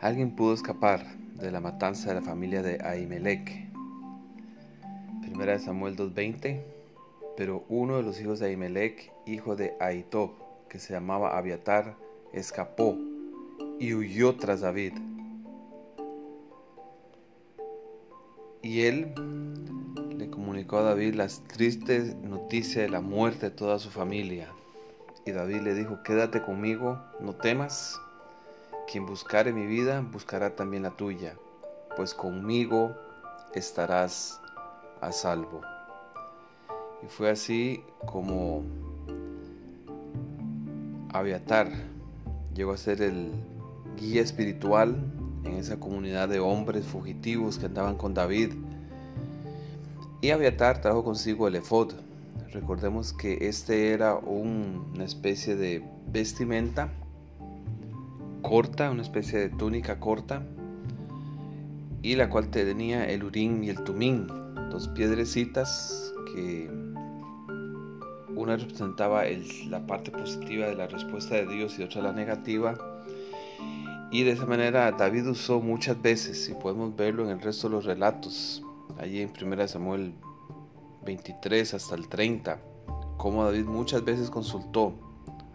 alguien pudo escapar de la matanza de la familia de Ahimelech. Primera de Samuel 2.20. Pero uno de los hijos de Ahimelech, hijo de Ahitob, que se llamaba Abiatar, escapó y huyó tras David. Y él le comunicó a David las tristes noticias de la muerte de toda su familia. Y David le dijo, quédate conmigo, no temas. Quien buscare mi vida, buscará también la tuya, pues conmigo estarás a salvo. Y fue así como Aviatar llegó a ser el guía espiritual en esa comunidad de hombres fugitivos que andaban con David. Y Aviatar trajo consigo el efod. Recordemos que este era una especie de vestimenta corta, una especie de túnica corta, y la cual tenía el urín y el tumín, dos piedrecitas que una representaba la parte positiva de la respuesta de Dios y otra la negativa. Y de esa manera David usó muchas veces, y podemos verlo en el resto de los relatos, allí en 1 Samuel 23 hasta el 30, como David muchas veces consultó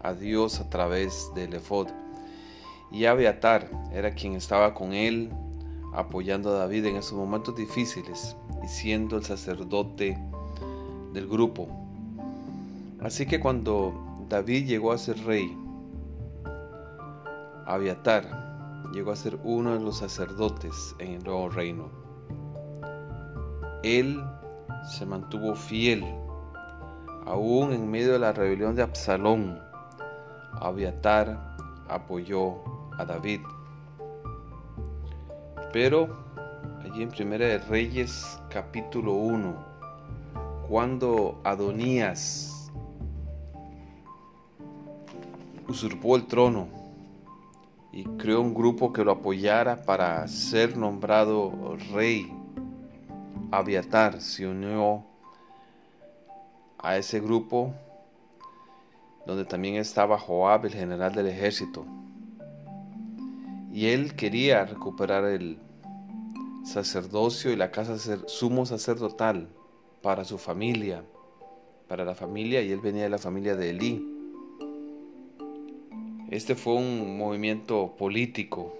a Dios a través del efod y Abiatar era quien estaba con él apoyando a David en esos momentos difíciles y siendo el sacerdote del grupo. Así que cuando David llegó a ser rey, Abiatar llegó a ser uno de los sacerdotes en el nuevo reino. Él se mantuvo fiel, aún en medio de la rebelión de Absalón. Abiatar apoyó a David. Pero allí en Primera de Reyes capítulo 1, cuando Adonías usurpó el trono y creó un grupo que lo apoyara para ser nombrado rey, Abiatar se unió a ese grupo donde también estaba Joab, el general del ejército y él quería recuperar el sacerdocio y la casa sumo sacerdotal para su familia, para la familia, y él venía de la familia de Elí. Este fue un movimiento político.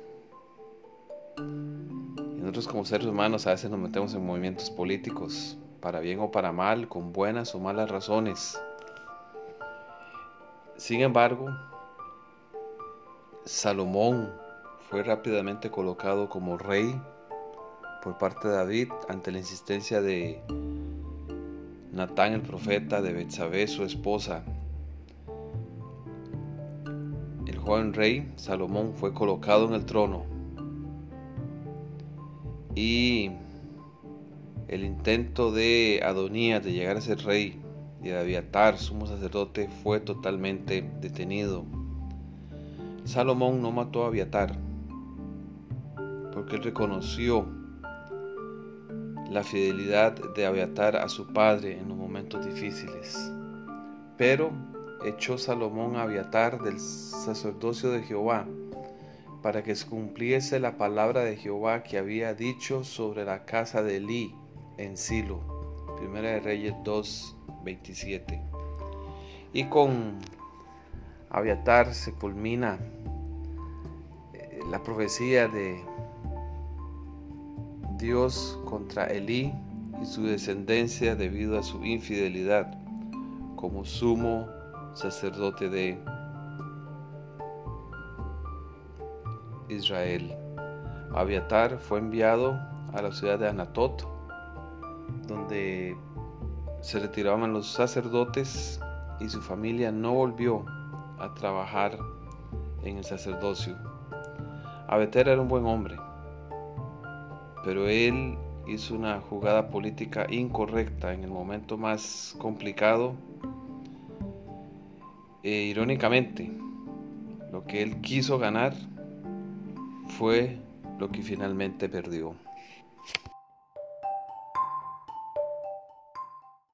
Y nosotros como seres humanos a veces nos metemos en movimientos políticos, para bien o para mal, con buenas o malas razones. Sin embargo, Salomón fue rápidamente colocado como rey por parte de David ante la insistencia de Natán el profeta, de Betsabé su esposa. El joven rey Salomón fue colocado en el trono y el intento de Adonías de llegar a ser rey y de Abiatar, sumo sacerdote, fue totalmente detenido. Salomón no mató a Abiatar, él reconoció la fidelidad de Abiatar a su padre en los momentos difíciles. Pero echó Salomón a Abiatar del sacerdocio de Jehová para que se cumpliese la palabra de Jehová que había dicho sobre la casa de Elí en Silo. Primera de Reyes 2, 27. Y con Abiatar se culmina eh, la profecía de Dios contra Elí y su descendencia debido a su infidelidad como sumo sacerdote de Israel. Abiatar fue enviado a la ciudad de Anatot, donde se retiraban los sacerdotes y su familia no volvió a trabajar en el sacerdocio. Abiatar era un buen hombre, pero él hizo una jugada política incorrecta en el momento más complicado. E irónicamente, lo que él quiso ganar fue lo que finalmente perdió.